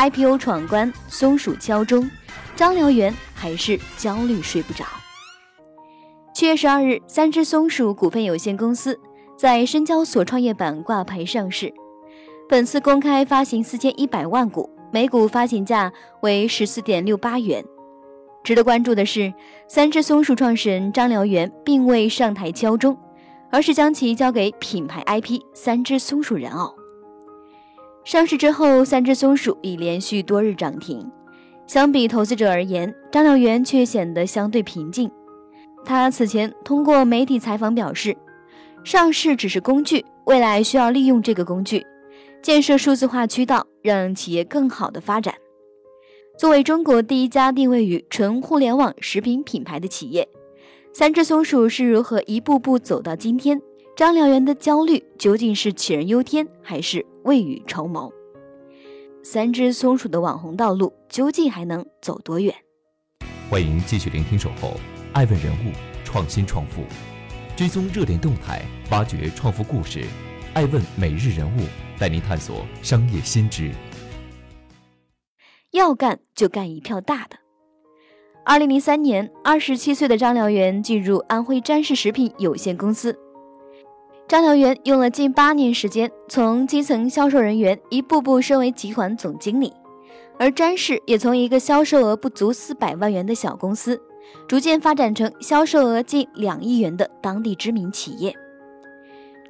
IPO 闯关，松鼠敲钟，张燎原还是焦虑睡不着。七月十二日，三只松鼠股份有限公司在深交所创业板挂牌上市，本次公开发行四千一百万股，每股发行价为十四点六八元。值得关注的是，三只松鼠创始人张燎原并未上台敲钟，而是将其交给品牌 IP 三只松鼠人偶。上市之后，三只松鼠已连续多日涨停。相比投资者而言，张燎原却显得相对平静。他此前通过媒体采访表示，上市只是工具，未来需要利用这个工具，建设数字化渠道，让企业更好的发展。作为中国第一家定位于纯互联网食品品牌的企业，三只松鼠是如何一步步走到今天？张燎原的焦虑究竟是杞人忧天，还是未雨绸缪？三只松鼠的网红道路究竟还能走多远？欢迎继续聆听《守候爱问人物创新创富》，追踪热点动态，挖掘创富故事。爱问每日人物带您探索商业新知。要干就干一票大的。二零零三年，二十七岁的张燎原进入安徽詹氏食品有限公司。张燎原用了近八年时间，从基层销售人员一步步升为集团总经理，而詹氏也从一个销售额不足四百万元的小公司，逐渐发展成销售额近两亿元的当地知名企业。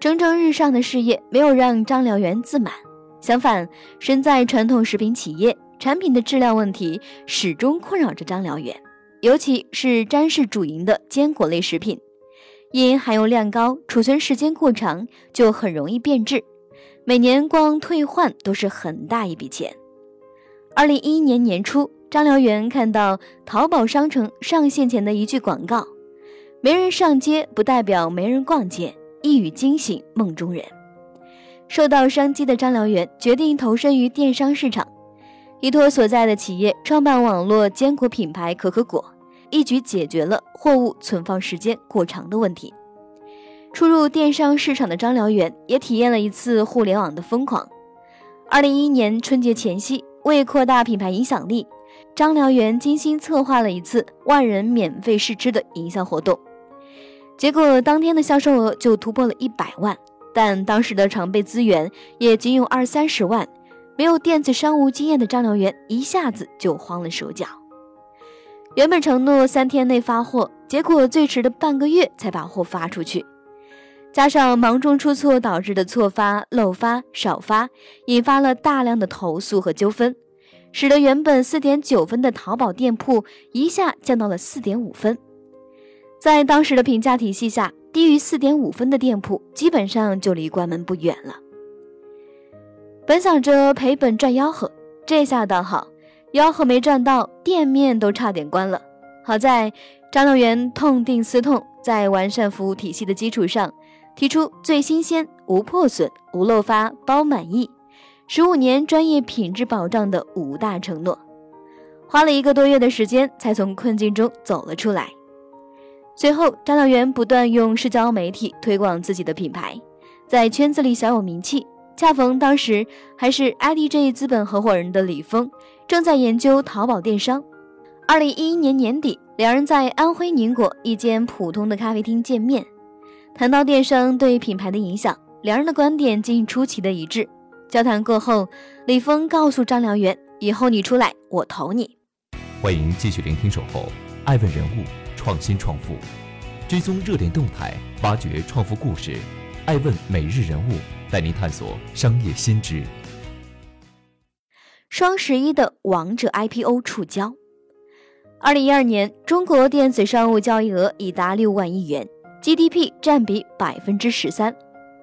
蒸蒸日上的事业没有让张燎原自满，相反，身在传统食品企业，产品的质量问题始终困扰着张燎原，尤其是詹氏主营的坚果类食品。因含油量高，储存时间过长，就很容易变质。每年光退换都是很大一笔钱。二零一一年年初，张燎原看到淘宝商城上线前的一句广告：“没人上街不代表没人逛街。”一语惊醒梦中人。受到商机的张燎原决定投身于电商市场，依托所在的企业创办网络坚果品牌可可果。一举解决了货物存放时间过长的问题。初入电商市场的张燎原也体验了一次互联网的疯狂。二零一一年春节前夕，为扩大品牌影响力，张燎原精心策划了一次万人免费试吃的营销活动。结果当天的销售额就突破了一百万，但当时的常备资源也仅有二三十万，没有电子商务经验的张燎原一下子就慌了手脚。原本承诺三天内发货，结果最迟的半个月才把货发出去，加上忙中出错导致的错发、漏发、少发，引发了大量的投诉和纠纷，使得原本四点九分的淘宝店铺一下降到了四点五分。在当时的评价体系下，低于四点五分的店铺基本上就离关门不远了。本想着赔本赚吆喝，这下倒好。吆喝没赚到，店面都差点关了。好在张燎原痛定思痛，在完善服务体系的基础上，提出最新鲜、无破损、无漏发、包满意、十五年专业品质保障的五大承诺，花了一个多月的时间，才从困境中走了出来。随后，张燎原不断用社交媒体推广自己的品牌，在圈子里小有名气。恰逢当时还是 IDJ 资本合伙人的李峰。正在研究淘宝电商。二零一一年年底，两人在安徽宁国一间普通的咖啡厅见面，谈到电商对品牌的影响，两人的观点竟出奇的一致。交谈过后，李峰告诉张燎原：“以后你出来，我投你。”欢迎继续聆听《守候爱问人物创新创富》，追踪热点动态，挖掘创富故事。爱问每日人物带您探索商业新知。双十一的王者 IPO 触礁。二零一二年，中国电子商务交易额已达六万亿元，GDP 占比百分之十三。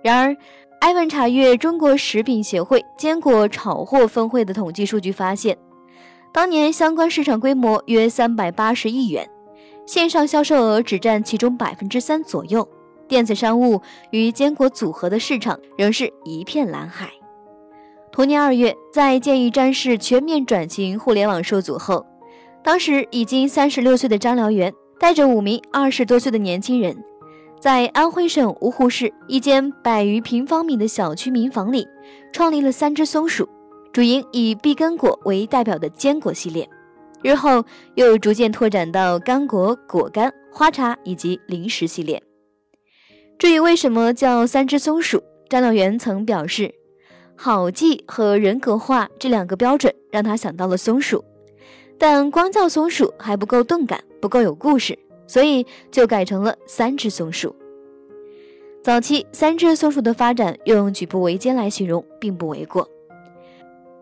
然而，艾文查阅中国食品协会坚果炒货分会的统计数据发现，当年相关市场规模约三百八十亿元，线上销售额只占其中百分之三左右。电子商务与坚果组合的市场仍是一片蓝海。同年二月，在建议詹氏全面转型互联网受阻后，当时已经三十六岁的张燎原带着五名二十多岁的年轻人，在安徽省芜湖市一间百余平方米的小区民房里，创立了三只松鼠，主营以碧根果为代表的坚果系列，日后又逐渐拓展到干果、果干、花茶以及零食系列。至于为什么叫三只松鼠，张燎原曾表示，好记和人格化这两个标准让他想到了松鼠，但光叫松鼠还不够动感，不够有故事，所以就改成了三只松鼠。早期三只松鼠的发展用举步维艰来形容并不为过。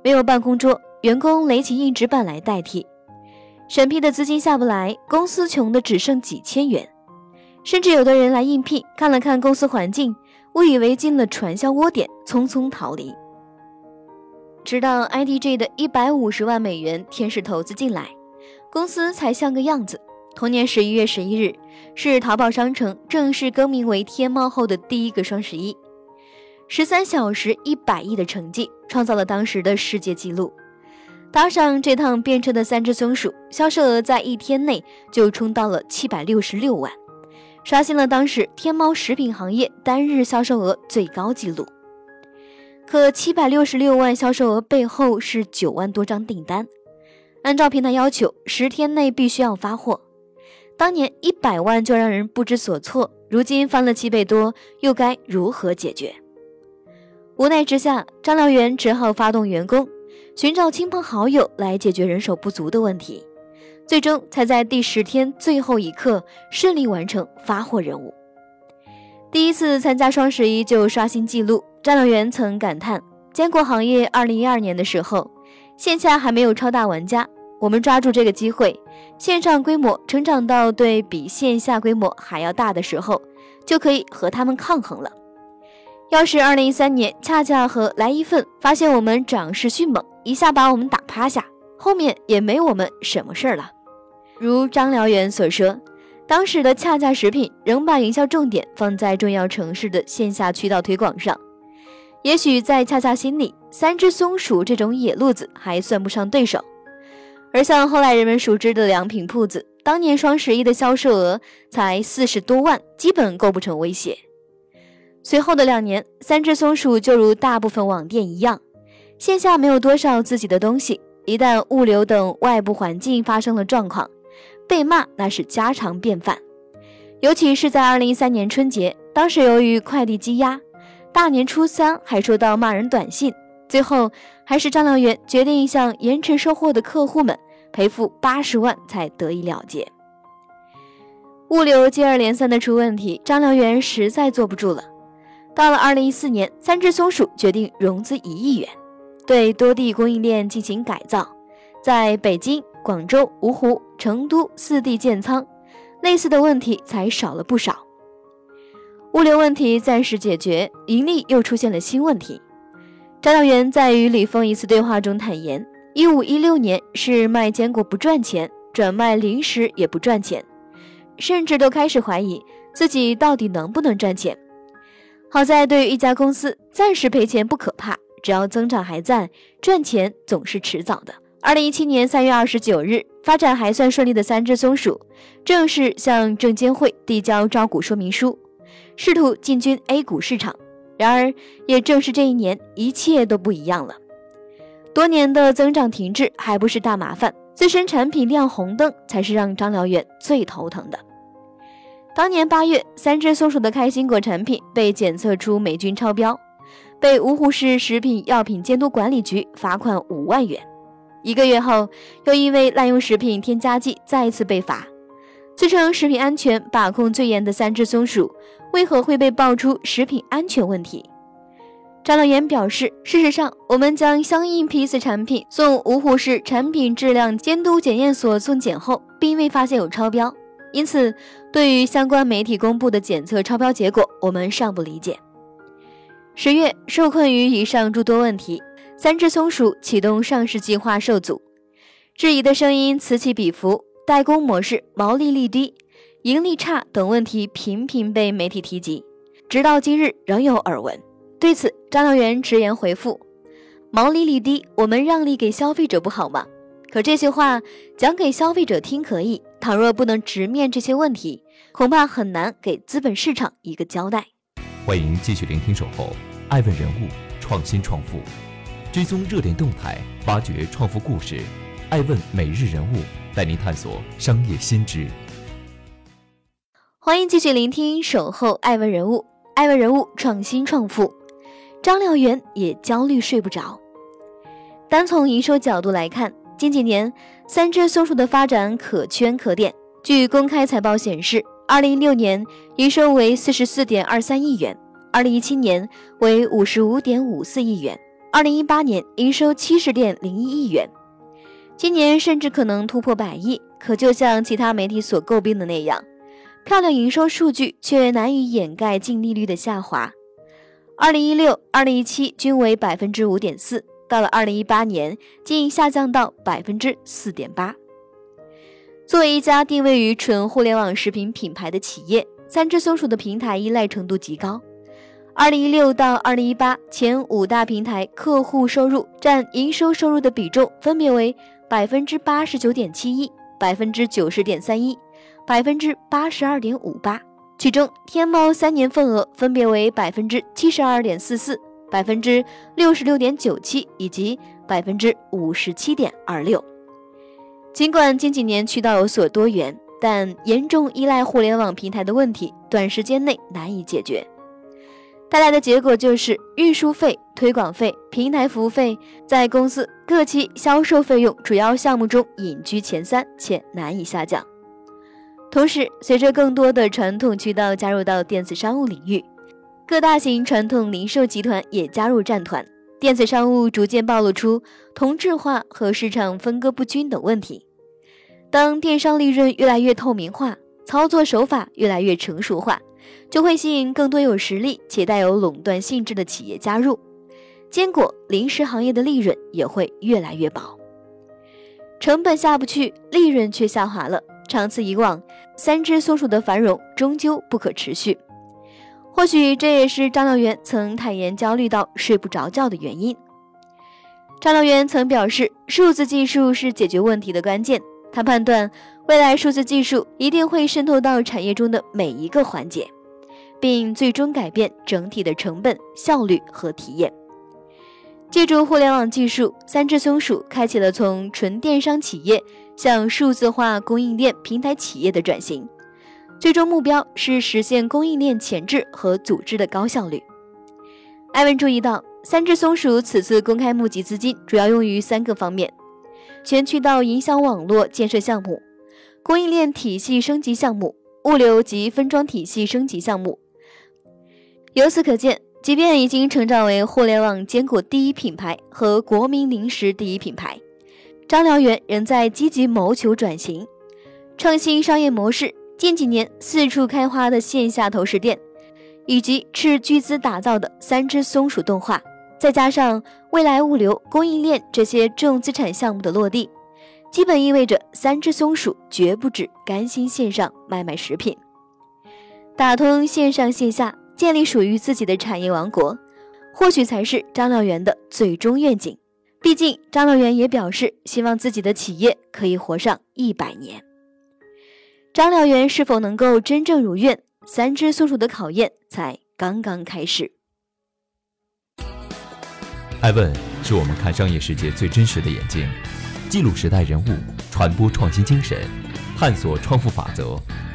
没有办公桌，员工垒起硬纸板来代替；审批的资金下不来，公司穷的只剩几千元。甚至有的人来应聘，看了看公司环境，误以为进了传销窝点，匆匆逃离。直到 IDG 的一百五十万美元天使投资进来，公司才像个样子。同年十一月十一日，是淘宝商城正式更名为天猫后的第一个双十一，十三小时一百亿的成绩，创造了当时的世界纪录。搭上这趟便车的三只松鼠，销售额在一天内就冲到了七百六十六万。刷新了当时天猫食品行业单日销售额最高纪录。可七百六十六万销售额背后是九万多张订单，按照平台要求，十天内必须要发货。当年一百万就让人不知所措，如今翻了七倍多，又该如何解决？无奈之下，张燎原只好发动员工，寻找亲朋好友来解决人手不足的问题。最终才在第十天最后一刻顺利完成发货任务。第一次参加双十一就刷新纪录，张燎原曾感叹：坚果行业二零一二年的时候，线下还没有超大玩家，我们抓住这个机会，线上规模成长到对比线下规模还要大的时候，就可以和他们抗衡了。要是二零一三年恰恰和来一份发现我们涨势迅猛，一下把我们打趴下，后面也没我们什么事儿了。如张燎原所说，当时的恰恰食品仍把营销重点放在重要城市的线下渠道推广上。也许在恰恰心里，三只松鼠这种野路子还算不上对手。而像后来人们熟知的良品铺子，当年双十一的销售额才四十多万，基本构不成威胁。随后的两年，三只松鼠就如大部分网店一样，线下没有多少自己的东西，一旦物流等外部环境发生了状况。被骂那是家常便饭，尤其是在二零一三年春节，当时由于快递积压，大年初三还收到骂人短信，最后还是张燎原决定向延迟收货的客户们赔付八十万才得以了结。物流接二连三的出问题，张燎原实在坐不住了。到了二零一四年，三只松鼠决定融资一亿元，对多地供应链进行改造，在北京。广州、芜湖、成都四地建仓，类似的问题才少了不少。物流问题暂时解决，盈利又出现了新问题。张燎原在与李峰一次对话中坦言，一五一六年是卖坚果不赚钱，转卖零食也不赚钱，甚至都开始怀疑自己到底能不能赚钱。好在对于一家公司，暂时赔钱不可怕，只要增长还在，赚钱总是迟早的。二零一七年三月二十九日，发展还算顺利的三只松鼠正式向证监会递交招股说明书，试图进军 A 股市场。然而，也正是这一年，一切都不一样了。多年的增长停滞还不是大麻烦，自身产品亮红灯才是让张燎原最头疼的。当年八月，三只松鼠的开心果产品被检测出霉菌超标，被芜湖市食品药品监督管理局罚款五万元。一个月后，又因为滥用食品添加剂再次被罚。自称食品安全把控最严的三只松鼠，为何会被爆出食品安全问题？张燎原表示，事实上，我们将相应批次产品送芜湖市产品质量监督检验所送检后，并未发现有超标。因此，对于相关媒体公布的检测超标结果，我们尚不理解。十月，受困于以上诸多问题。三只松鼠启动上市计划受阻，质疑的声音此起彼伏，代工模式、毛利率低、盈利差等问题频频被媒体提及，直到今日仍有耳闻。对此，张燎原直言回复：“毛利率低，我们让利给消费者不好吗？”可这些话讲给消费者听可以，倘若不能直面这些问题，恐怕很难给资本市场一个交代。欢迎继续聆听《守候》，爱问人物，创新创富，追踪热点动态，挖掘创富故事。爱问每日人物带您探索商业新知。欢迎继续聆听《守候爱问人物》，爱问人物创新创富。张燎原也焦虑睡不着。单从营收角度来看，近几年三只松鼠的发展可圈可点。据公开财报显示，二零一六年营收为四十四点二三亿元，二零一七年为五十五点五四亿元，二零一八年营收七十点零一亿元。今年甚至可能突破百亿，可就像其他媒体所诟病的那样，漂亮营收数据却难以掩盖净利率的下滑。二零一六、二零一七均为百分之五点四，到了二零一八年竟下降到百分之四点八。作为一家定位于纯互联网食品品牌的企业，三只松鼠的平台依赖程度极高。二零一六到二零一八前五大平台客户收入占营收收入的比重分别为。百分之八十九点七一，百分之九十点三一，百分之八十二点五八。其中，天猫三年份额分别为百分之七十二点四四、百分之六十六点九七以及百分之五十七点二六。尽管近几年渠道有所多元，但严重依赖互联网平台的问题，短时间内难以解决。带来的结果就是运输费、推广费、平台服务费在公司各期销售费用主要项目中隐居前三，且难以下降。同时，随着更多的传统渠道加入到电子商务领域，各大型传统零售集团也加入战团，电子商务逐渐暴露出同质化和市场分割不均等问题。当电商利润越来越透明化，操作手法越来越成熟化。就会吸引更多有实力且带有垄断性质的企业加入，坚果零食行业的利润也会越来越薄。成本下不去，利润却下滑了。长此以往，三只松鼠的繁荣终究不可持续。或许这也是张亮元曾坦言焦虑到睡不着觉的原因。张亮元曾表示，数字技术是解决问题的关键。他判断，未来数字技术一定会渗透到产业中的每一个环节。并最终改变整体的成本、效率和体验。借助互联网技术，三只松鼠开启了从纯电商企业向数字化供应链平台企业的转型，最终目标是实现供应链前置和组织的高效率。艾文注意到，三只松鼠此次公开募集资金主要用于三个方面：全渠道营销网络建设项目、供应链体系升级项目、物流及分装体系升级项目。由此可见，即便已经成长为互联网坚果第一品牌和国民零食第一品牌，张燎原仍在积极谋求转型、创新商业模式。近几年四处开花的线下投食店，以及斥巨资打造的三只松鼠动画，再加上未来物流供应链这些重资产项目的落地，基本意味着三只松鼠绝不止甘心线上卖卖食品，打通线上线下。建立属于自己的产业王国，或许才是张燎原的最终愿景。毕竟，张燎原也表示希望自己的企业可以活上一百年。张燎原是否能够真正如愿？三只松鼠的考验才刚刚开始。爱问是我们看商业世界最真实的眼睛，记录时代人物，传播创新精神，探索创富法则。